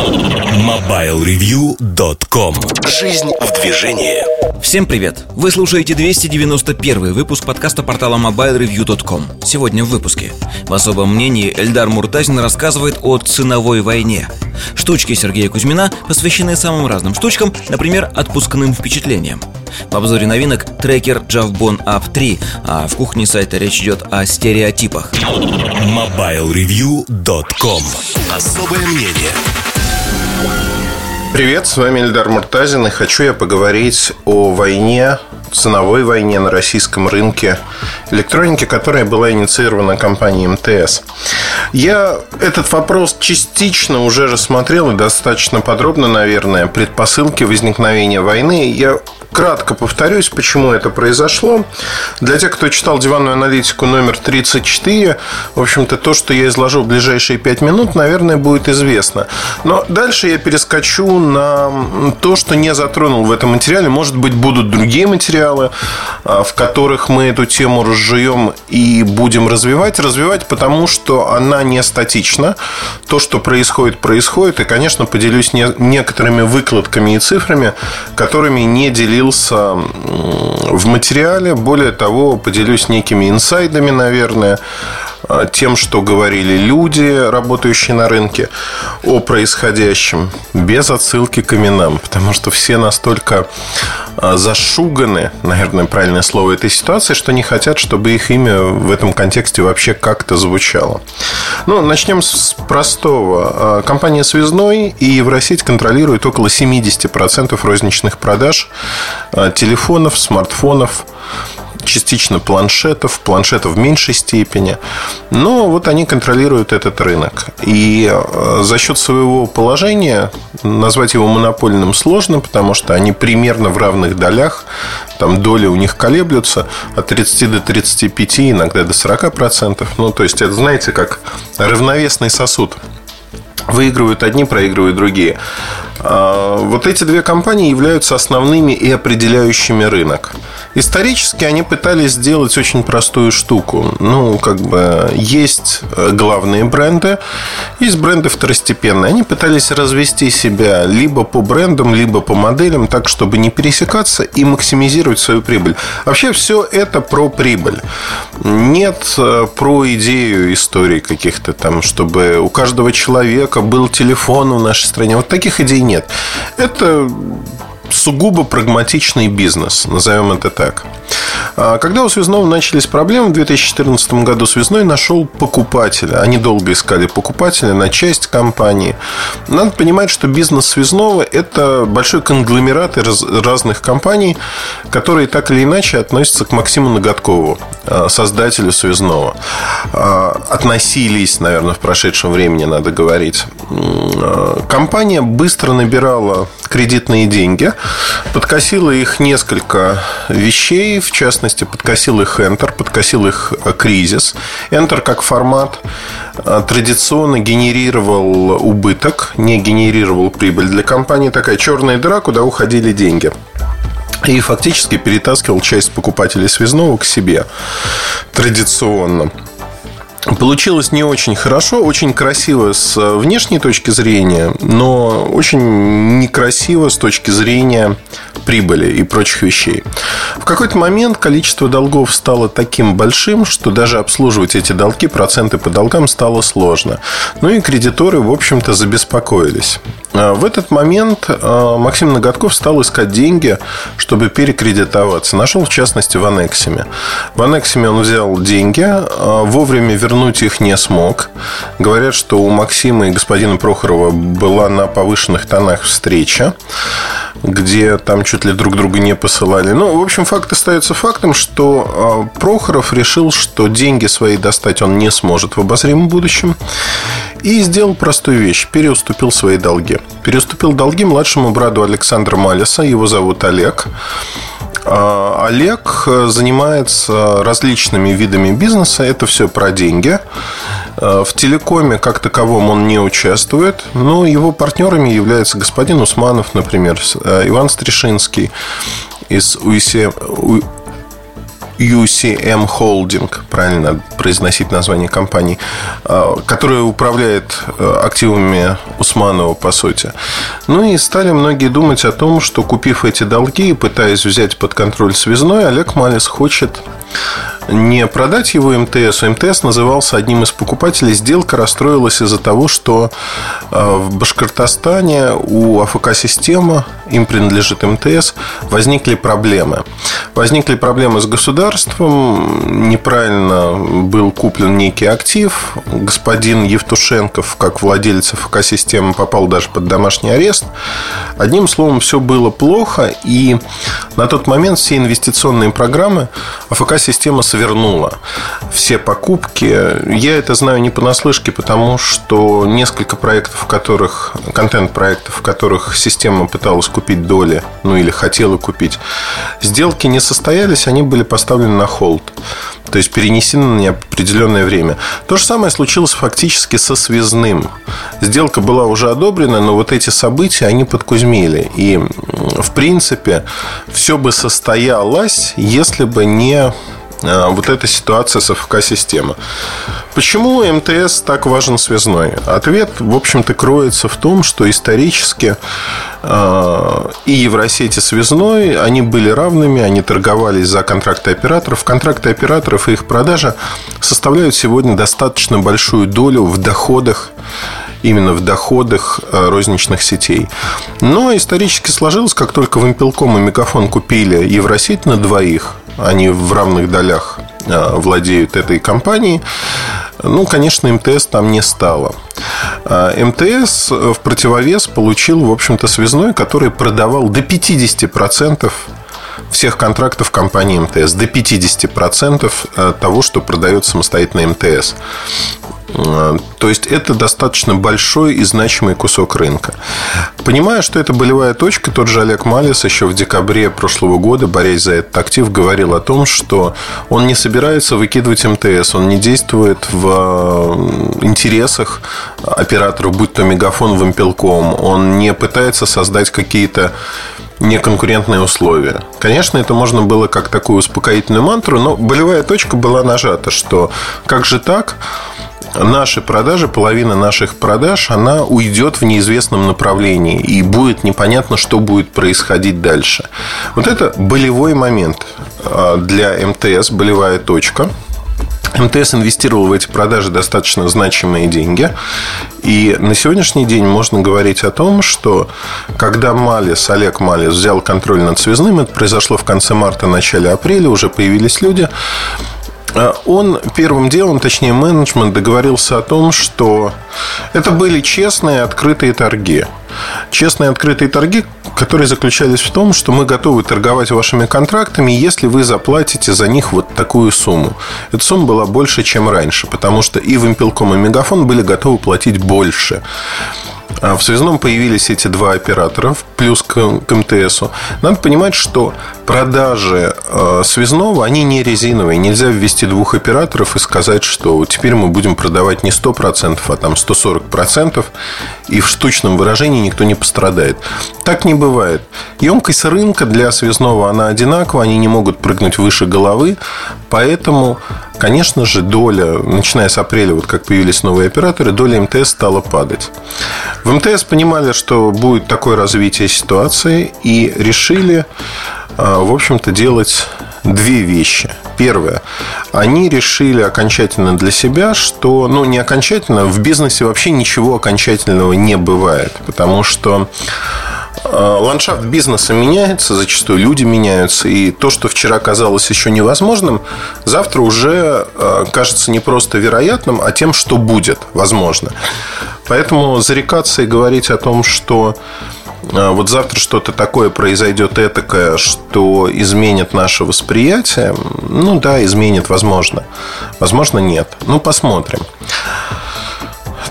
MobileReview.com Жизнь в движении. Всем привет! Вы слушаете 291 выпуск подкаста портала MobileReview.com Сегодня в выпуске. В особом мнении Эльдар Муртазин рассказывает о ценовой войне. Штучки Сергея Кузьмина посвящены самым разным штучкам, например, отпускным впечатлениям. В обзоре новинок трекер Javbon Up 3, а в кухне сайта речь идет о стереотипах. MobileReview.com Особое мнение Привет, с вами Эльдар Муртазин, и хочу я поговорить о войне, ценовой войне на российском рынке электроники, которая была инициирована компанией МТС. Я этот вопрос частично уже рассмотрел и достаточно подробно, наверное, предпосылки возникновения войны. Я кратко повторюсь, почему это произошло. Для тех, кто читал диванную аналитику номер 34, в общем-то, то, что я изложу в ближайшие 5 минут, наверное, будет известно. Но дальше я перескочу на то, что не затронул в этом материале. Может быть, будут другие материалы, а, в которых мы эту тему разжуем и будем развивать. Развивать, потому что она не статична. То, что происходит, происходит. И, конечно, поделюсь некоторыми выкладками и цифрами, которыми не делился поделился в материале. Более того, поделюсь некими инсайдами, наверное, тем, что говорили люди, работающие на рынке, о происходящем, без отсылки к именам, потому что все настолько а, зашуганы, наверное, правильное слово этой ситуации, что не хотят, чтобы их имя в этом контексте вообще как-то звучало. Ну, начнем с простого. А, компания «Связной» и Евросеть контролирует около 70% розничных продаж телефонов, смартфонов, частично планшетов, планшетов в меньшей степени. Но вот они контролируют этот рынок. И э, за счет своего положения назвать его монопольным сложно, потому что они примерно в равных долях. Там доли у них колеблются от 30 до 35, иногда до 40 процентов. Ну, то есть, это, знаете, как равновесный сосуд. Выигрывают одни, проигрывают другие. А, вот эти две компании являются основными и определяющими рынок. Исторически они пытались сделать очень простую штуку. Ну, как бы есть э, главные бренды, есть бренды второстепенные. Они пытались развести себя либо по брендам, либо по моделям, так, чтобы не пересекаться и максимизировать свою прибыль. Вообще все это про прибыль. Нет э, про идею истории каких-то там, чтобы у каждого человека был телефон в нашей стране. Вот таких идей нет. Это сугубо прагматичный бизнес, назовем это так. А когда у Связного начались проблемы, в 2014 году Связной нашел покупателя. Они долго искали покупателя на часть компании. Надо понимать, что бизнес Связного – это большой конгломерат из разных компаний, которые так или иначе относятся к Максиму Ноготкову, а, создателю Связного. А, относились, наверное, в прошедшем времени, надо говорить. Компания быстро набирала кредитные деньги, подкосила их несколько вещей, в частности, подкосил их Enter, подкосил их э, кризис. Enter как формат э, традиционно генерировал убыток, не генерировал прибыль для компании. Такая черная дыра, куда уходили деньги и фактически перетаскивал часть покупателей связного к себе традиционно. Получилось не очень хорошо, очень красиво с внешней точки зрения, но очень некрасиво с точки зрения прибыли и прочих вещей. В какой-то момент количество долгов стало таким большим, что даже обслуживать эти долги, проценты по долгам стало сложно. Ну и кредиторы, в общем-то, забеспокоились. А в этот момент а, Максим Ноготков стал искать деньги, чтобы перекредитоваться. Нашел, в частности, в Анексиме. В Анексиме он взял деньги, вовремя вернуть их не смог. Говорят, что у Максима и господина Прохорова была на повышенных тонах встреча, где там чуть ли друг друга не посылали. Ну, в общем, факт остается фактом, что Прохоров решил, что деньги свои достать он не сможет в обозримом будущем. И сделал простую вещь. Переуступил свои долги. Переуступил долги младшему брату Александра Малиса. Его зовут Олег. А, Олег занимается различными видами бизнеса. Это все про деньги. А, в телекоме как таковом он не участвует, но его партнерами являются господин Усманов, например, а, Иван Стришинский из УИСЕ, UCM Holding, правильно произносить название компании, а, которая управляет э, активами Усманова, по сути. Ну и стали многие думать о том, что купив эти долги и пытаясь взять под контроль связной, Олег Малис хочет не продать его МТС. МТС назывался одним из покупателей. Сделка расстроилась из-за того, что э, в Башкортостане у АФК-системы, им принадлежит МТС, возникли проблемы. Возникли проблемы с государством, неправильно был куплен некий актив. Господин Евтушенков, как владелец АФК-системы, попал даже под домашний арест. Одним словом, все было плохо, и на тот момент все инвестиционные программы АФК-система свернула. Все покупки. Я это знаю не понаслышке, потому что несколько проектов, в которых, контент-проектов, в которых система пыталась купить доли, ну или хотела купить, сделки не состоялись, они были поставлены на холд. То есть перенесены на неопределенное время. То же самое случилось фактически со связным. Сделка была уже одобрена, но вот эти события, они подкузмили. И, в принципе, все бы состоялось, если бы не вот эта ситуация с АФК-системой. Почему МТС так важен связной? Ответ, в общем-то, кроется в том, что исторически а, и Евросети связной, они были равными, они торговались за контракты операторов. Контракты операторов и их продажа составляют сегодня достаточно большую долю в доходах именно в доходах а, розничных сетей. Но исторически сложилось, как только Вимпелком и Мегафон купили Евросеть на двоих, они в равных долях а, владеют этой компанией. Ну, конечно, МТС там не стало. А, МТС в противовес получил, в общем-то, связной, который продавал до 50% всех контрактов компании МТС. До 50% а, того, что продает самостоятельно МТС. А, то есть это достаточно большой и значимый кусок рынка. Понимая, что это болевая точка, тот же Олег Малис еще в декабре прошлого года, борясь за этот актив, говорил о том, что он не собирается выкидывать МТС, он не действует в а, интересах операторов, будь то Мегафон, Вампелком, он не пытается создать какие-то неконкурентные условия. Конечно, это можно было как такую успокоительную мантру, но болевая точка была нажата, что как же так? наши продажи, половина наших продаж, она уйдет в неизвестном направлении. И будет непонятно, что будет происходить дальше. Вот это болевой момент а, для МТС, болевая точка. МТС инвестировал в эти продажи достаточно значимые деньги. И на сегодняшний день можно говорить о том, что когда Малис, Олег Малис взял контроль над связным, это произошло в конце марта, начале апреля, уже появились люди, он первым делом, точнее менеджмент, договорился о том, что это были честные открытые торги. Честные открытые торги, которые заключались в том, что мы готовы торговать вашими контрактами, если вы заплатите за них вот такую сумму. Эта сумма была больше, чем раньше, потому что и Вимпелком, и Мегафон были готовы платить больше. А в связном появились эти два оператора, плюс к, к МТСу. Надо понимать, что продажи э, связного, они не резиновые. Нельзя ввести двух операторов и сказать, что теперь мы будем продавать не 100%, а там 140%, и в штучном выражении никто не пострадает. Так не бывает. Емкость рынка для связного, она одинакова, они не могут прыгнуть выше головы, поэтому конечно же, доля, начиная с апреля, вот как появились новые операторы, доля МТС стала падать. В МТС понимали, что будет такое развитие ситуации и решили, а, в общем-то, делать две вещи. Первое. Они решили окончательно для себя, что, ну, не окончательно, в бизнесе вообще ничего окончательного не бывает. Потому что ландшафт бизнеса меняется, зачастую люди меняются, и то, что вчера казалось еще невозможным, завтра уже э, кажется не просто вероятным, а тем, что будет возможно. Поэтому зарекаться и говорить о том, что э, вот завтра что-то такое произойдет этакое, что изменит наше восприятие, ну да, изменит, возможно. Возможно, нет. Ну, посмотрим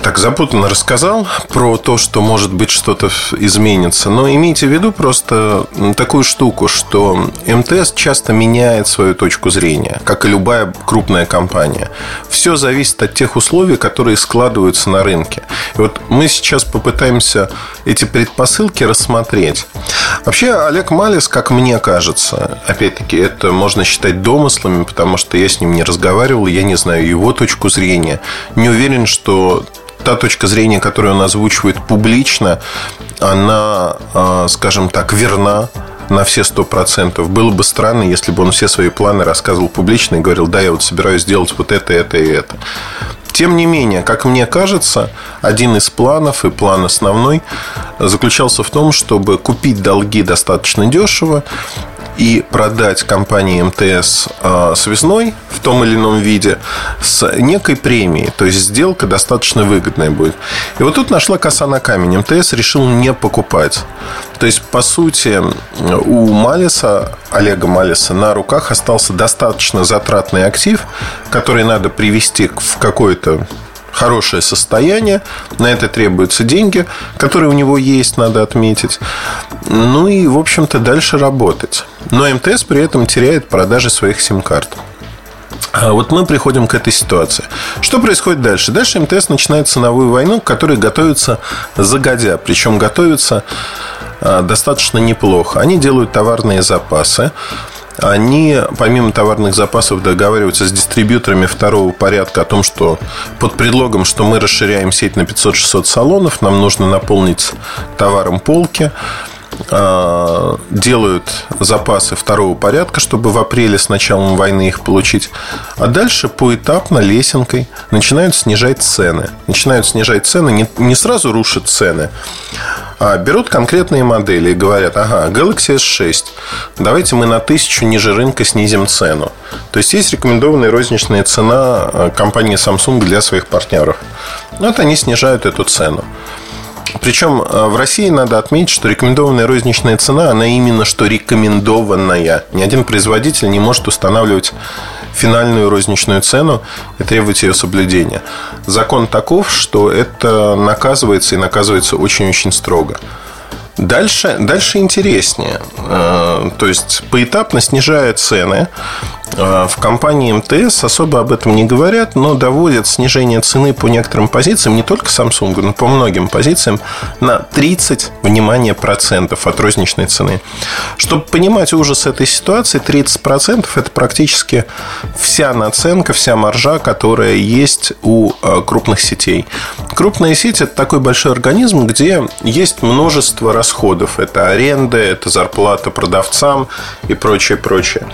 так запутанно рассказал про то, что может быть что-то изменится. Но имейте в виду просто такую штуку, что МТС часто меняет свою точку зрения, как и любая крупная компания. Все зависит от тех условий, которые складываются на рынке. И вот мы сейчас попытаемся эти предпосылки рассмотреть. Вообще, Олег Малис, как мне кажется, опять-таки, это можно считать домыслами, потому что я с ним не разговаривал, я не знаю его точку зрения. Не уверен, что та точка зрения, которую он озвучивает публично, она, а, скажем так, верна на все сто процентов. Было бы странно, если бы он все свои планы рассказывал публично и говорил, да, я вот собираюсь сделать вот это, это и это. Тем не менее, как мне кажется, один из планов и план основной заключался в том, чтобы купить долги достаточно дешево и продать компании МТС а, связной в том или ином виде с некой премией. То есть сделка достаточно выгодная будет. И вот тут нашла коса на камень. МТС решил не покупать. То есть, по сути, у Малиса, Олега Малиса, на руках остался достаточно затратный актив, который надо привести в какое-то хорошее состояние, на это требуются деньги, которые у него есть, надо отметить. Ну и, в общем-то, дальше работать. Но МТС при этом теряет продажи своих сим-карт. А вот мы приходим к этой ситуации. Что происходит дальше? Дальше МТС начинает ценовую войну, к которой готовится загодя. Причем готовится а, достаточно неплохо. Они делают товарные запасы они, помимо товарных запасов, договариваются с дистрибьюторами второго порядка о том, что под предлогом, что мы расширяем сеть на 500-600 салонов, нам нужно наполнить товаром полки а, делают запасы второго порядка, чтобы в апреле с началом войны их получить. А дальше поэтапно лесенкой начинают снижать цены. Начинают снижать цены, не, сразу рушат цены, берут конкретные модели и говорят, ага, Galaxy S6, давайте мы на тысячу ниже рынка снизим цену. То есть есть рекомендованная розничная цена э, компании Samsung для своих партнеров. Вот они снижают эту цену. Причем э, в России надо отметить, что рекомендованная розничная цена, она именно что рекомендованная. Ни один производитель не может устанавливать финальную розничную цену и требовать ее соблюдения. Закон таков, что это наказывается и наказывается очень-очень строго. Дальше, дальше интереснее. Э, то есть поэтапно снижая цены, в компании МТС особо об этом не говорят, но доводят снижение цены по некоторым позициям, не только Samsung, но по многим позициям, на 30, внимание, процентов от розничной цены. Чтобы понимать ужас этой ситуации, 30 процентов – это практически вся наценка, вся маржа, которая есть у э, крупных сетей. Крупная сеть – это такой большой организм, где есть множество расходов. Это аренда, это зарплата продавцам и прочее, прочее.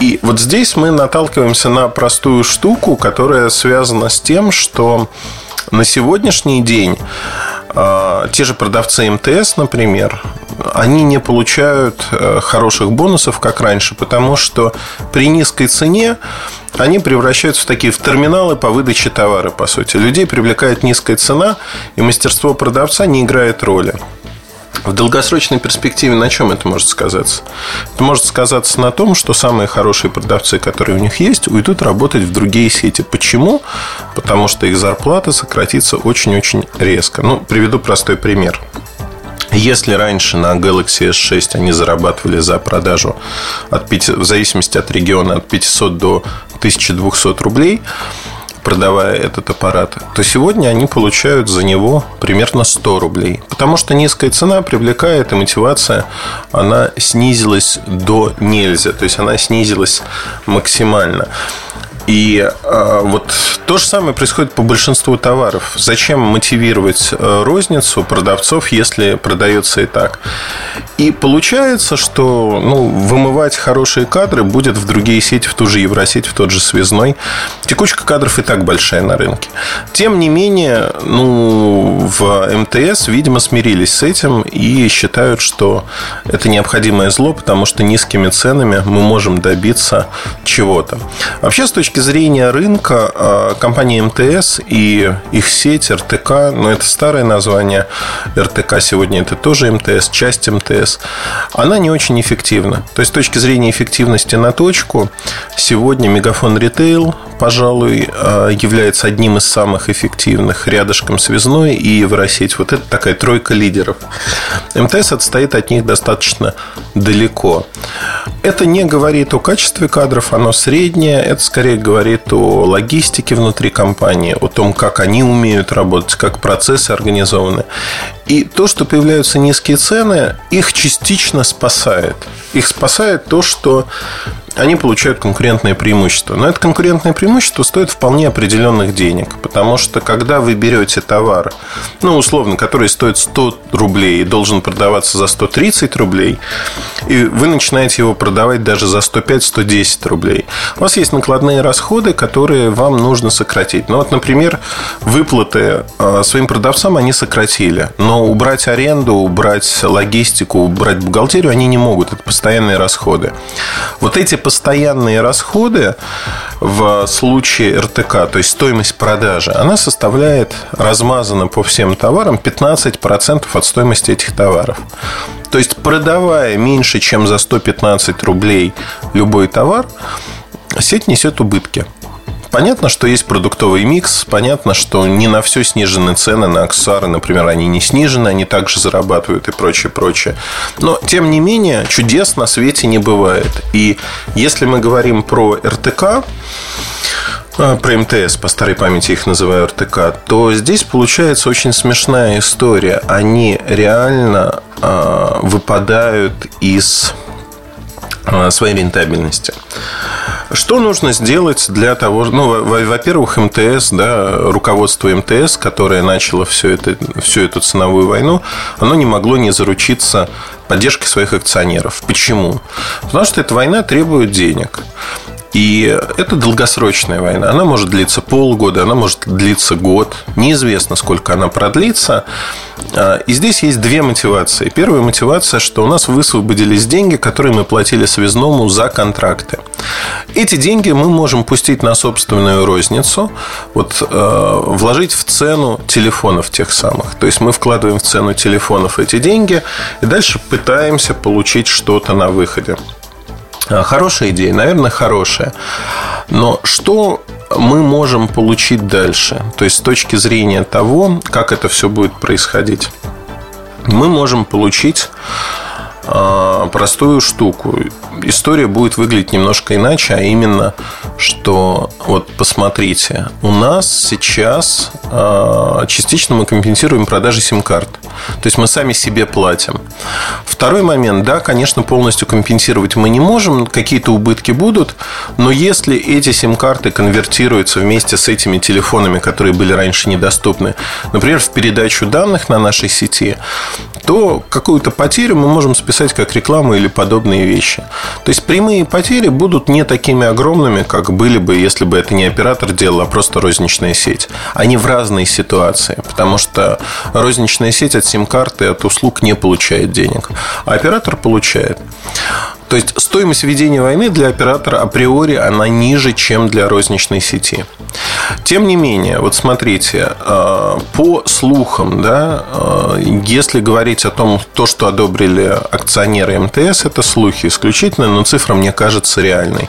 И вот здесь мы наталкиваемся на простую штуку, которая связана с тем, что на сегодняшний день э, те же продавцы МТС, например, они не получают э, хороших бонусов, как раньше, потому что при низкой цене они превращаются в такие в терминалы по выдаче товара, по сути. Людей привлекает низкая цена, и мастерство продавца не играет роли. В долгосрочной перспективе на чем это может сказаться? Это может сказаться на том, что самые хорошие продавцы, которые у них есть, уйдут работать в другие сети. Почему? Потому что их зарплата сократится очень-очень резко. Ну, приведу простой пример. Если раньше на Galaxy S6 они зарабатывали за продажу от 5, в зависимости от региона от 500 до 1200 рублей, продавая этот аппарат, то сегодня они получают за него примерно 100 рублей. Потому что низкая цена привлекает, и мотивация, она снизилась до нельзя. То есть, она снизилась максимально. И э, вот то же самое происходит по большинству товаров. Зачем мотивировать э, розницу продавцов, если продается и так? И получается, что ну, вымывать хорошие кадры будет в другие сети, в ту же Евросеть, в тот же Связной. Текучка кадров и так большая на рынке. Тем не менее, ну, в МТС, видимо, смирились с этим и считают, что это необходимое зло, потому что низкими ценами мы можем добиться чего-то. Вообще, с точки зрения рынка, а, компания МТС и их сеть РТК, ну, это старое название, РТК сегодня это тоже МТС, часть МТС, она не очень эффективна. То есть, с точки зрения эффективности на точку, сегодня Мегафон Ритейл, пожалуй, а, является одним из самых эффективных, рядышком связной и Евросеть. Вот это такая тройка лидеров. МТС отстоит от них достаточно далеко. Это не говорит о качестве кадров, оно среднее, это скорее говорит о логистике внутри компании, о том, как они умеют работать, как процессы организованы. И то, что появляются низкие цены, их частично спасает. Их спасает то, что они получают конкурентное преимущество. Но это конкурентное преимущество стоит вполне определенных денег. Потому что когда вы берете товар, ну, условно, который стоит 100 рублей и должен продаваться за 130 рублей, и вы начинаете его продавать даже за 105-110 рублей, у вас есть накладные расходы, которые вам нужно сократить. Ну, вот, например, выплаты а, своим продавцам они сократили. Но убрать аренду, убрать логистику, убрать бухгалтерию они не могут. Это постоянные расходы. Вот эти постоянные расходы в случае РТК, то есть стоимость продажи, она составляет размазана по всем товарам 15% от стоимости этих товаров. То есть, продавая меньше, чем за 115 рублей любой товар, сеть несет убытки. Понятно, что есть продуктовый микс, понятно, что не на все снижены цены, на аксессуары, например, они не снижены, они также зарабатывают и прочее, прочее. Но, тем не менее, чудес на свете не бывает. И если мы говорим про РТК, а, про МТС, по старой памяти их называю РТК, то здесь получается очень смешная история. Они реально э, выпадают из э, своей рентабельности. Что нужно сделать для того, ну, во-первых, МТС, да, руководство МТС, которое начало все это, всю эту ценовую войну, оно не могло не заручиться поддержкой своих акционеров. Почему? Потому что эта война требует денег. И это долгосрочная война. Она может длиться полгода, она может длиться год. Неизвестно, сколько она продлится. А, и здесь есть две мотивации. Первая мотивация, что у нас высвободились деньги, которые мы платили связному за контракты. Эти деньги мы можем пустить на собственную розницу, вот, э, вложить в цену телефонов тех самых. То есть мы вкладываем в цену телефонов эти деньги и дальше пытаемся получить что-то на выходе. А, хорошая идея, наверное, хорошая. Но что мы можем получить дальше? То есть с точки зрения того, как это все будет происходить. Мы можем получить а, простую штуку. История будет выглядеть немножко иначе, а именно, что вот посмотрите, у нас сейчас а, частично мы компенсируем продажи сим-карт. То есть мы сами себе платим. Второй момент, да, конечно, полностью компенсировать мы не можем, какие-то убытки будут, но если эти сим-карты конвертируются вместе с этими телефонами, которые были раньше недоступны, например, в передачу данных на нашей сети, то какую-то потерю мы можем списать как рекламу или подобные вещи. То есть прямые потери будут не такими огромными, как были бы, если бы это не оператор делал, а просто розничная сеть. Они в разные ситуации, потому что розничная сеть от сим-карты, от услуг не получает денег, а оператор получает. То есть стоимость ведения войны для оператора априори она ниже, чем для розничной сети. Тем не менее, вот смотрите, э, по слухам, да, э, если говорить о том, то, что одобрили акционеры МТС, это слухи исключительно, но цифра мне кажется реальной.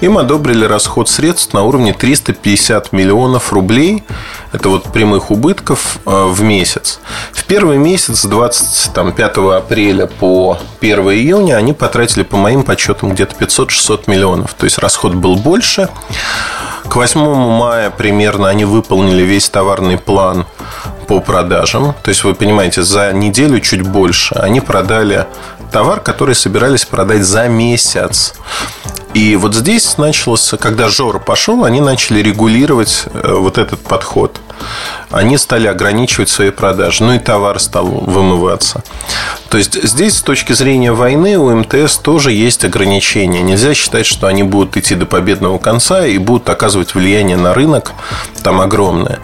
Им одобрили расход средств на уровне 350 миллионов рублей это вот прямых убытков э, в месяц. В первый месяц с 25 апреля по 1 июня они потратили, по моим подсчетам, где-то 500-600 миллионов. То есть расход был больше. К 8 мая примерно они выполнили весь товарный план по продажам. То есть, вы понимаете, за неделю чуть больше они продали товар, который собирались продать за месяц. И вот здесь началось, когда Жора пошел, они начали регулировать э, вот этот подход. Они стали ограничивать свои продажи, ну и товар стал вымываться. То есть здесь с точки зрения войны у МТС тоже есть ограничения. Нельзя считать, что они будут идти до победного конца и будут оказывать влияние на рынок там огромное.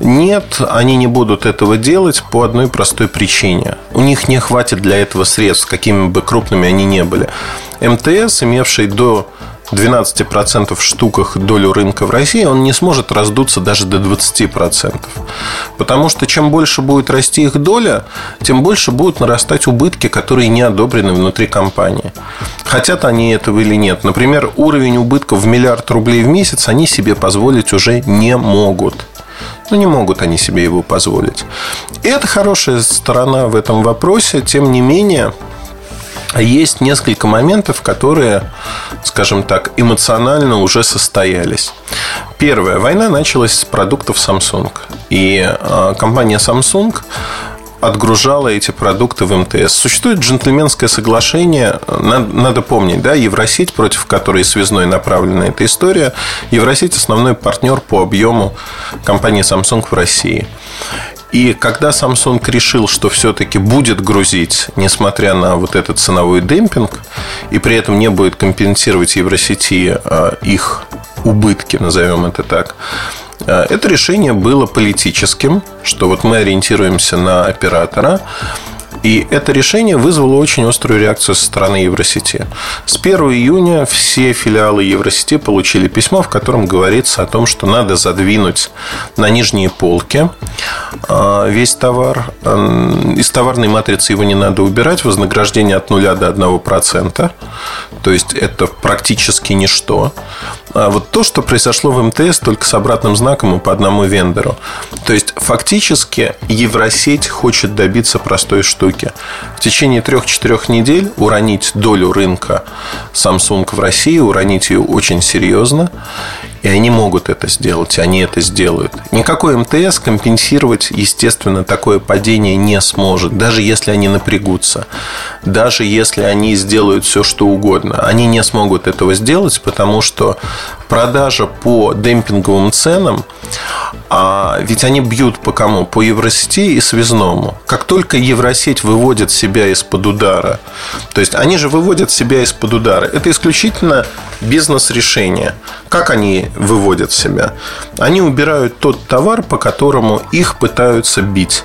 Нет, они не будут этого делать по одной простой причине. У них не хватит для этого средств, какими бы крупными они ни были. МТС, имевший до 12% в штуках долю рынка в России, он не сможет раздуться даже до 20%. Потому что чем больше будет расти их доля, тем больше будут нарастать убытки, которые не одобрены внутри компании. Хотят они этого или нет. Например, уровень убытков в миллиард рублей в месяц они себе позволить уже не могут. Ну, не могут они себе его позволить. И это хорошая сторона в этом вопросе. Тем не менее, есть несколько моментов, которые, скажем так, эмоционально уже состоялись. Первое. Война началась с продуктов Samsung. И а, компания Samsung отгружала эти продукты в МТС. Существует джентльменское соглашение, надо, надо помнить, да, Евросеть, против которой связной направлена эта история, Евросеть основной партнер по объему компании Samsung в России. И когда Samsung решил, что все-таки будет грузить, несмотря на вот этот ценовой демпинг, и при этом не будет компенсировать Евросети а, их убытки, назовем это так, а, это решение было политическим, что вот мы ориентируемся на оператора, и это решение вызвало очень острую реакцию со стороны Евросети. С 1 июня все филиалы Евросети получили письмо, в котором говорится о том, что надо задвинуть на нижние полки а, весь товар. Из товарной матрицы его не надо убирать. Вознаграждение от 0 до 1%. То есть это практически ничто. А вот то, что произошло в МТС, только с обратным знаком и по одному вендору. То есть фактически Евросеть хочет добиться простой штуки. В течение трех-четырех недель уронить долю рынка Samsung в России, уронить ее очень серьезно. И они могут это сделать, они это сделают. Никакой МТС компенсировать, естественно, такое падение не сможет, даже если они напрягутся, даже если они сделают все, что угодно. Они не смогут этого сделать, потому что продажа по демпинговым ценам, а ведь они бьют по кому? По Евросети и связному. Как только Евросеть выводит себя из-под удара, то есть они же выводят себя из-под удара, это исключительно бизнес-решение. Как они выводят себя? Они убирают тот товар, по которому их пытаются бить.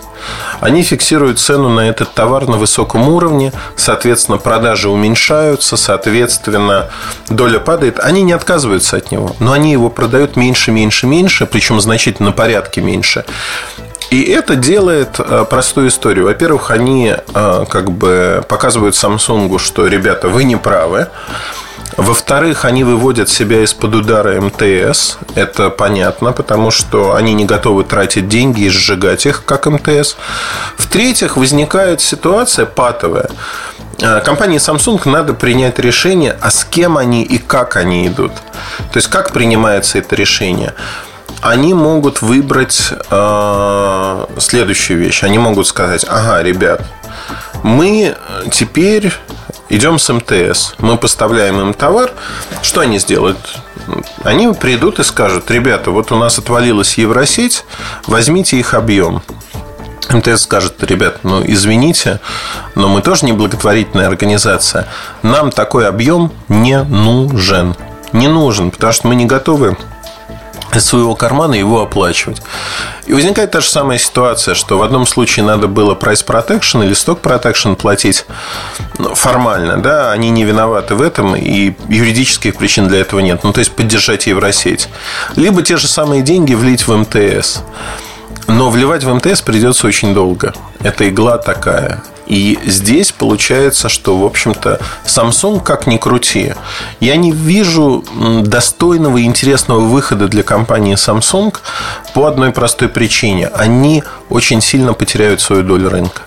Они фиксируют цену на этот товар на высоком уровне, соответственно, продажи уменьшаются, соответственно, доля падает. Они не отказываются от него, но они его продают меньше, меньше, меньше, причем значительно порядке меньше. И это делает э, простую историю. Во-первых, они э, как бы показывают Samsung, что, ребята, вы не правы. Во-вторых, они выводят себя из-под удара МТС. Это понятно, потому что они не готовы тратить деньги и сжигать их, как МТС. В-третьих, возникает ситуация патовая. Э, компании Samsung надо принять решение, а с кем они и как они идут. То есть, как принимается это решение они могут выбрать э, следующую вещь. Они могут сказать, ага, ребят, мы теперь идем с МТС, мы поставляем им товар, что они сделают? Они придут и скажут, ребята, вот у нас отвалилась Евросеть, возьмите их объем. МТС скажет, ребят, ну извините, но мы тоже не благотворительная организация. Нам такой объем не нужен. Не нужен, потому что мы не готовы из своего кармана его оплачивать. И возникает та же самая ситуация, что в одном случае надо было price protection или stock protection платить ну, формально, да, они не виноваты в этом, и юридических причин для этого нет. Ну, то есть, поддержать Евросеть. Либо те же самые деньги влить в МТС. Но вливать в МТС придется очень долго. Это игла такая. И здесь получается, что, в общем-то, Samsung как ни крути. Я не вижу достойного и интересного выхода для компании Samsung по одной простой причине. Они очень сильно потеряют свою долю рынка.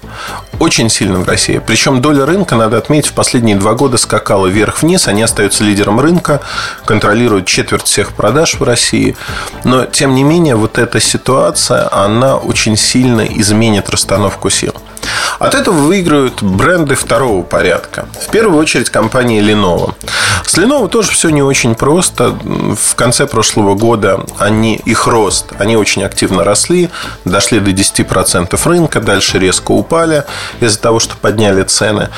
Очень сильно в России. Причем доля рынка, надо отметить, в последние два года скакала вверх-вниз. Они остаются лидером рынка, контролируют четверть всех продаж в России. Но, тем не менее, вот эта ситуация, она очень сильно изменит расстановку сил. От этого выигрывают бренды второго порядка. В первую очередь компания Lenovo. С Lenovo тоже все не очень просто. В конце прошлого года они, их рост, они очень активно росли, дошли до 10% рынка, дальше резко упали из-за того, что подняли цены.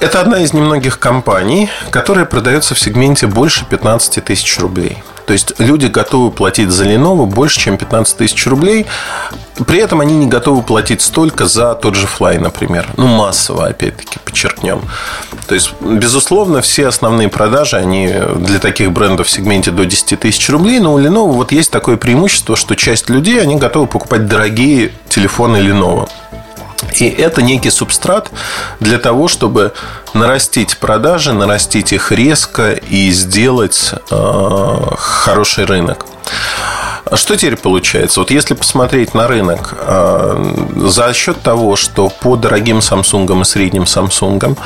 Это одна из немногих компаний, которая продается в сегменте больше 15 тысяч рублей. То есть люди готовы платить за Lenovo больше, чем 15 тысяч рублей. При этом они не готовы платить столько за тот же Fly, например. Ну, массово, опять-таки, подчеркнем. То есть, безусловно, все основные продажи, они для таких брендов в сегменте до 10 тысяч рублей. Но у Lenovo вот есть такое преимущество, что часть людей, они готовы покупать дорогие телефоны Lenovo. И это некий субстрат для того, чтобы нарастить продажи, нарастить их резко и сделать э, хороший рынок. Что теперь получается? Вот если посмотреть на рынок, э, за счет того, что по дорогим Samsung и средним Samsung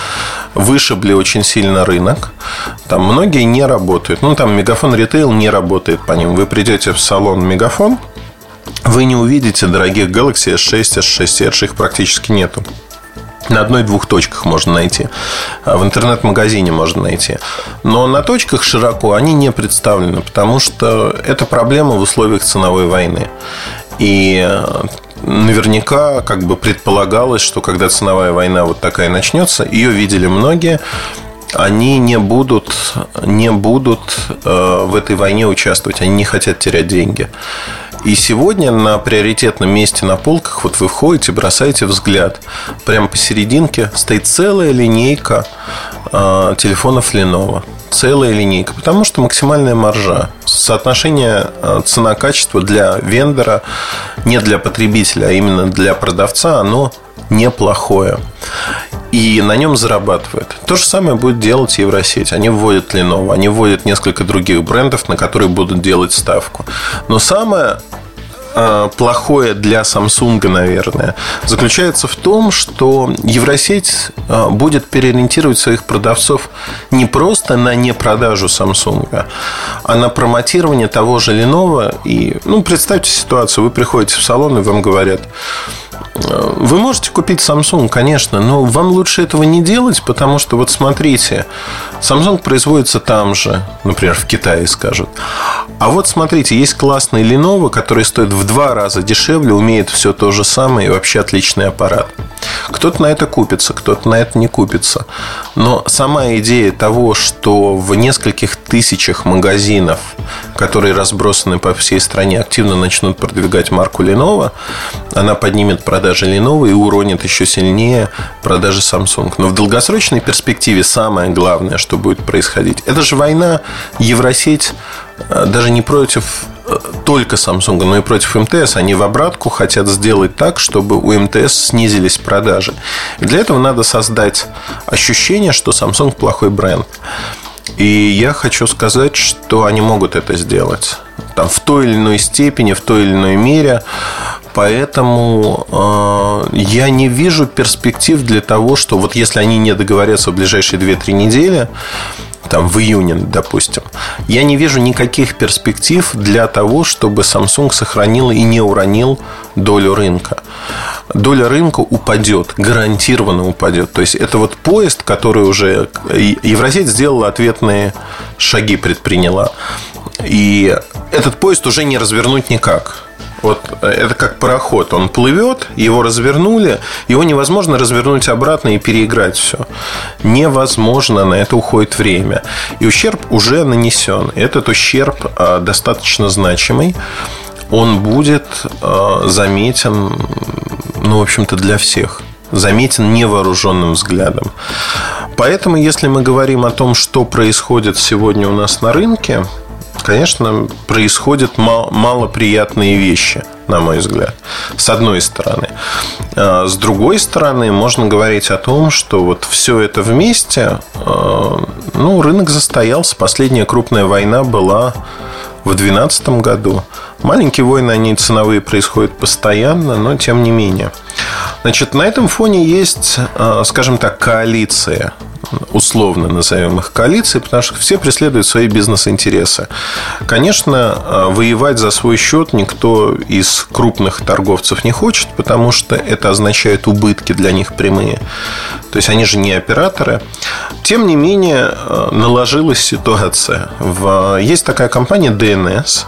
вышибли очень сильно рынок, там многие не работают. Ну, там Мегафон Ритейл не работает по ним. Вы придете в салон Мегафон, вы не увидите дорогих Galaxy S6, S6 Edge, их практически нету. На одной-двух точках можно найти. А в интернет-магазине можно найти. Но на точках широко они не представлены, потому что это проблема в условиях ценовой войны. И э, наверняка как бы предполагалось, что когда ценовая война вот такая начнется, ее видели многие, они не будут, не будут э, в этой войне участвовать, они не хотят терять деньги. И сегодня на приоритетном месте на полках вот вы входите, бросаете взгляд. Прямо посерединке стоит целая линейка э, телефонов Lenovo. Целая линейка. Потому что максимальная маржа. Соотношение э, цена-качество для вендора, не для потребителя, а именно для продавца, оно неплохое. И на нем зарабатывает. То же самое будет делать Евросеть. Они вводят Lenovo, они вводят несколько других брендов, на которые будут делать ставку. Но самое а, плохое для Samsung, наверное, заключается в том, что Евросеть а, будет переориентировать своих продавцов не просто на непродажу Samsung, а на промотирование того же Lenovo. И, ну, представьте ситуацию, вы приходите в салон, и вам говорят, вы можете купить Samsung, конечно, но вам лучше этого не делать, потому что вот смотрите, Samsung производится там же, например, в Китае, скажут. А вот смотрите, есть классный Lenovo, который стоит в два раза дешевле, умеет все то же самое и вообще отличный аппарат. Кто-то на это купится, кто-то на это не купится. Но сама идея того, что в нескольких тысячах магазинов, которые разбросаны по всей стране, активно начнут продвигать марку Lenovo, она поднимет продажи Lenovo и уронит еще сильнее продажи Samsung. Но в долгосрочной перспективе самое главное, что будет происходить, это же война Евросеть э, даже не против э, только Samsung, но и против МТС. Они в обратку хотят сделать так, чтобы у МТС снизились продажи. И для этого надо создать ощущение, что Samsung плохой бренд. И я хочу сказать, что они могут это сделать. Там, в той или иной степени, в той или иной мере. Поэтому э, я не вижу перспектив для того, что вот если они не договорятся в ближайшие 2-3 недели, там в июне, допустим, я не вижу никаких перспектив для того, чтобы Samsung сохранил и не уронил долю рынка. Доля рынка упадет, гарантированно упадет. То есть это вот поезд, который уже Евросеть сделала ответные шаги, предприняла. И этот поезд уже не развернуть никак. Вот э, это как пароход. Он плывет, его развернули, его невозможно развернуть обратно и переиграть все. Невозможно, на это уходит время. И ущерб уже нанесен. Этот ущерб э, достаточно значимый. Он будет э, заметен, ну, в общем-то, для всех заметен невооруженным взглядом. Поэтому, если мы говорим о том, что происходит сегодня у нас на рынке, конечно, происходят малоприятные вещи, на мой взгляд, с одной стороны. А, с другой стороны, можно говорить о том, что вот все это вместе, а, ну, рынок застоялся. Последняя крупная война была в 2012 году. Маленькие войны, они ценовые происходят постоянно, но тем не менее. Значит, на этом фоне есть, а, скажем так, коалиция условно назовем их коалицией, потому что все преследуют свои бизнес-интересы. Конечно, а, воевать за свой счет никто из крупных торговцев не хочет, потому что это означает убытки для них прямые. То есть они же не операторы. Тем не менее, а, наложилась ситуация. Есть такая компания DNS.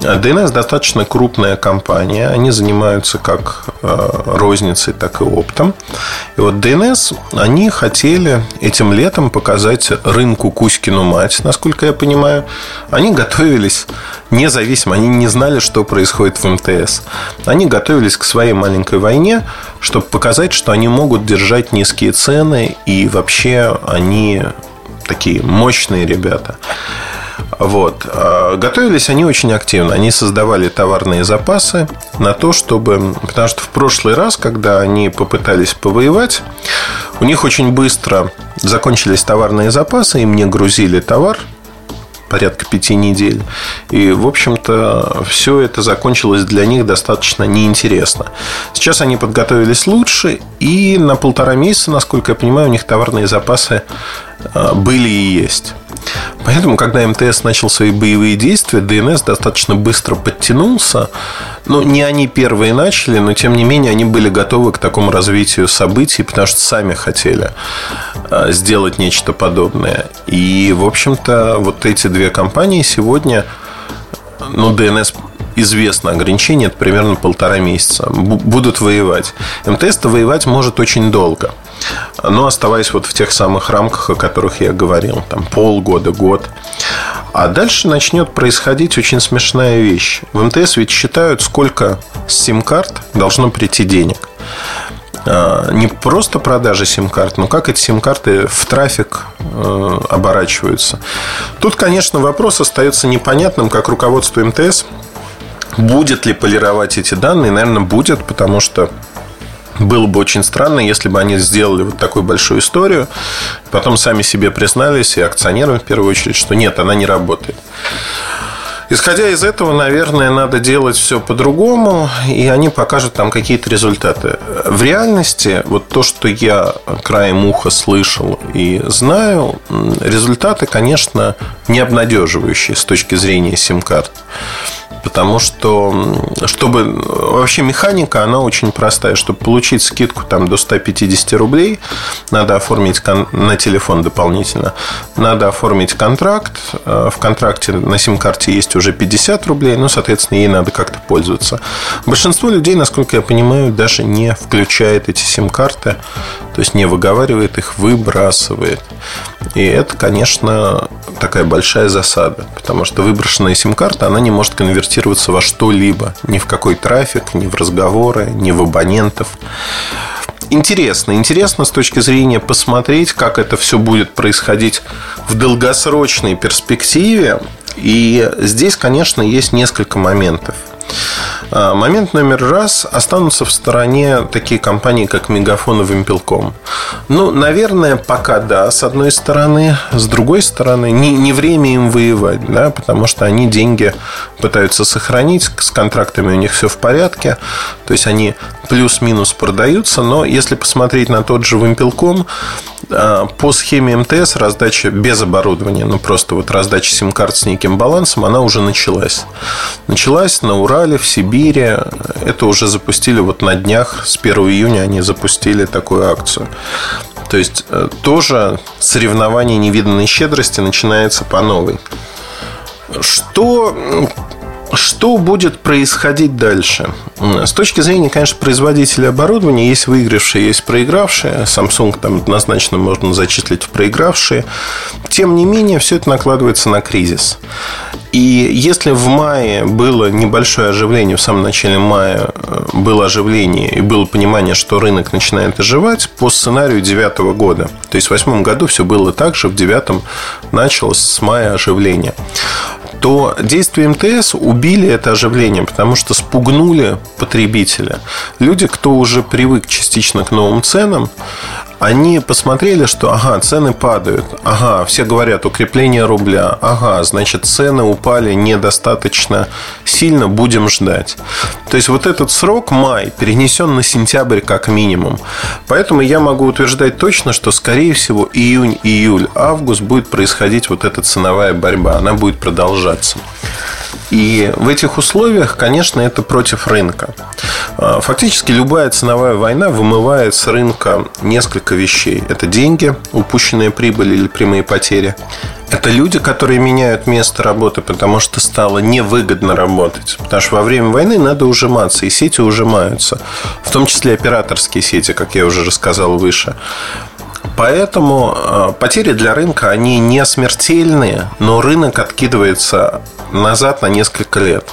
DNS достаточно крупная компания. Они занимаются как а, розницей, так и оптом. И вот DNS, они хотели этим летом показать рынку Кузькину мать, насколько я понимаю. Они готовились независимо, они не знали, что происходит в МТС. Они готовились к своей маленькой войне, чтобы показать, что они могут держать низкие цены и вообще они такие мощные ребята. Вот. А готовились они очень активно. Они создавали товарные запасы на то, чтобы... Потому что в прошлый раз, когда они попытались повоевать, у них очень быстро закончились товарные запасы, им не грузили товар, порядка пяти недель. И, в общем-то, все это закончилось для них достаточно неинтересно. Сейчас они подготовились лучше, и на полтора месяца, насколько я понимаю, у них товарные запасы э, были и есть. Поэтому, когда МТС начал свои боевые действия, ДНС достаточно быстро подтянулся. Ну, не они первые начали, но тем не менее они были готовы к такому развитию событий, потому что сами хотели э, сделать нечто подобное. И, в общем-то, вот эти две компании сегодня, ну, ДНС известно ограничение, это примерно полтора месяца, будут воевать. МТС-то воевать может очень долго – но оставаясь вот в тех самых рамках, о которых я говорил, там полгода, год. А дальше начнет происходить очень смешная вещь. В МТС ведь считают, сколько сим-карт должно прийти денег. А, не просто продажи сим-карт, но как эти сим-карты в трафик э, оборачиваются. Тут, конечно, вопрос остается непонятным, как руководство МТС будет ли полировать эти данные. Наверное, будет, потому что было бы очень странно, если бы они сделали вот такую большую историю, потом сами себе признались, и акционерам в первую очередь, что нет, она не работает. Исходя из этого, наверное, надо делать все по-другому, и они покажут там какие-то результаты. В реальности, вот то, что я краем уха слышал и знаю, результаты, конечно, не обнадеживающие с точки зрения сим-карт. Потому что, чтобы вообще механика, она очень простая. Чтобы получить скидку там, до 150 рублей, надо оформить кон- на телефон дополнительно. Надо оформить контракт. Э, в контракте на сим-карте есть уже 50 рублей. Ну, соответственно, ей надо как-то пользоваться. Большинство людей, насколько я понимаю, даже не включает эти сим-карты. То есть не выговаривает их, выбрасывает. И это, конечно, такая большая засада. Потому что выброшенная сим-карта, она не может конвертировать конвертироваться во что-либо. Ни в какой трафик, ни в разговоры, ни в абонентов. Интересно. Интересно с точки зрения посмотреть, как это все будет происходить в долгосрочной перспективе. И здесь, конечно, есть несколько моментов. А, момент номер раз. Останутся в стороне такие компании, как Мегафон и Вимпелком. Ну, наверное, пока да, с одной стороны. С другой стороны, не, не время им воевать, да, потому что они деньги пытаются сохранить, с контрактами у них все в порядке. То есть они плюс-минус продаются, но если посмотреть на тот же Вимпелком, по схеме МТС раздача без оборудования, ну просто вот раздача сим-карт с неким балансом, она уже началась. Началась на Урале, в Сибири. Это уже запустили вот на днях, с 1 июня они запустили такую акцию. То есть э, тоже соревнование невиданной щедрости начинается по новой. Что что будет происходить дальше? С точки зрения, конечно, производителя оборудования есть выигравшие, есть проигравшие. Samsung там однозначно можно зачислить в проигравшие. Тем не менее, все это накладывается на кризис. И если в мае было небольшое оживление, в самом начале мая э, было оживление и было понимание, что рынок начинает оживать по сценарию девятого года. То есть в восьмом году все было так же, в девятом началось с мая оживление то действия МТС убили это оживление, потому что спугнули потребителя. Люди, кто уже привык частично к новым ценам, они посмотрели, что, ага, цены падают, ага, все говорят укрепление рубля, ага, значит, цены упали недостаточно сильно, будем ждать. То есть, вот этот срок, май, перенесен на сентябрь как минимум. Поэтому я могу утверждать точно, что, скорее всего, июнь, июль, август будет происходить вот эта ценовая борьба, она будет продолжаться. И в этих условиях, конечно, это против рынка. А, фактически любая ценовая война вымывает с рынка несколько вещей. Это деньги, упущенные прибыли или прямые потери. Это люди, которые меняют место работы, потому что стало невыгодно работать. Потому что во время войны надо ужиматься, и сети ужимаются. В том числе операторские сети, как я уже рассказал выше. Поэтому а, потери для рынка, они не смертельные, но рынок откидывается назад на несколько лет.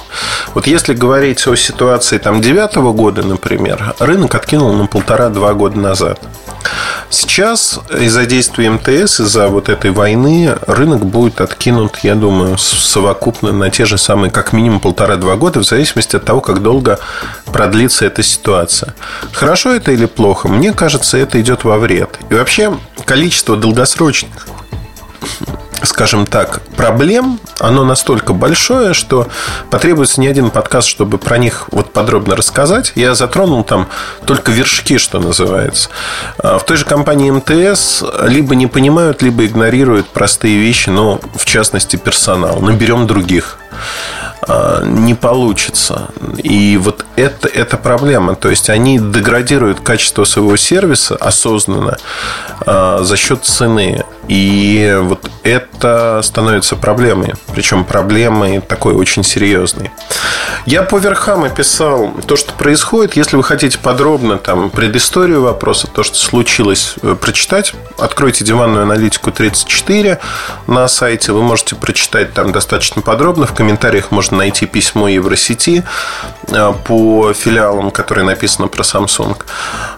Вот если говорить о ситуации там девятого года, например, рынок откинул на полтора-два года назад. Сейчас из-за действия МТС, из-за вот этой войны, рынок будет откинут, я думаю, совокупно на те же самые, как минимум полтора-два года, в зависимости от того, как долго продлится эта ситуация. Хорошо это или плохо? Мне кажется, это идет во вред. И вообще количество долгосрочных скажем так, проблем, оно настолько большое, что потребуется не один подкаст, чтобы про них вот подробно рассказать. Я затронул там только вершки, что называется. А, в той же компании МТС либо не понимают, либо игнорируют простые вещи, но в частности персонал. Наберем других. А, не получится. И вот это, это проблема. То есть они деградируют качество своего сервиса осознанно а, за счет цены. И вот это становится проблемой. Причем проблемой такой очень серьезной. Я по верхам описал то, что происходит. Если вы хотите подробно там предысторию вопроса, то, что случилось, э, прочитать, откройте диванную аналитику 34 на сайте. Вы можете прочитать там достаточно подробно. В комментариях можно найти письмо Евросети э, по филиалам, которые написано про Samsung.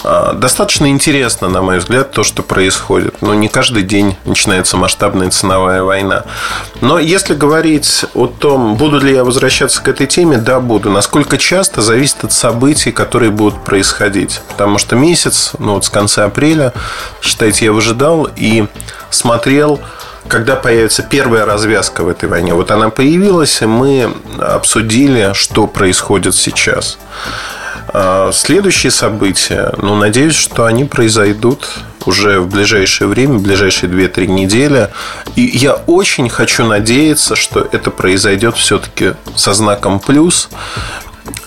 Э, достаточно интересно, на мой взгляд, то, что происходит. Но не каждый день начинается масштабная ценовая война. Но если говорить о том, буду ли я возвращаться к этой теме, да, буду. Насколько часто, зависит от событий, которые будут происходить. Потому что месяц, ну вот с конца апреля, считайте, я выжидал и смотрел когда появится первая развязка в этой войне. Вот она появилась, и мы обсудили, что происходит сейчас. А, следующие события, ну, надеюсь, что они произойдут уже в ближайшее время, в ближайшие 2-3 недели. И я очень хочу надеяться, что это произойдет все-таки со знаком плюс,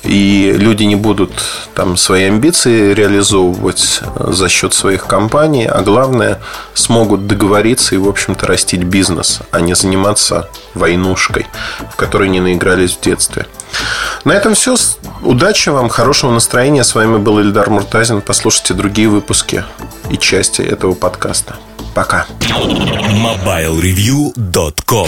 и люди не будут там свои амбиции реализовывать за счет своих компаний, а главное, смогут договориться и, в общем-то, растить бизнес, а не заниматься войнушкой, в которой не наигрались в детстве. На этом все. Удачи вам, хорошего настроения. С вами был Ильдар Муртазин. Послушайте другие выпуски и части этого подкаста. Пока.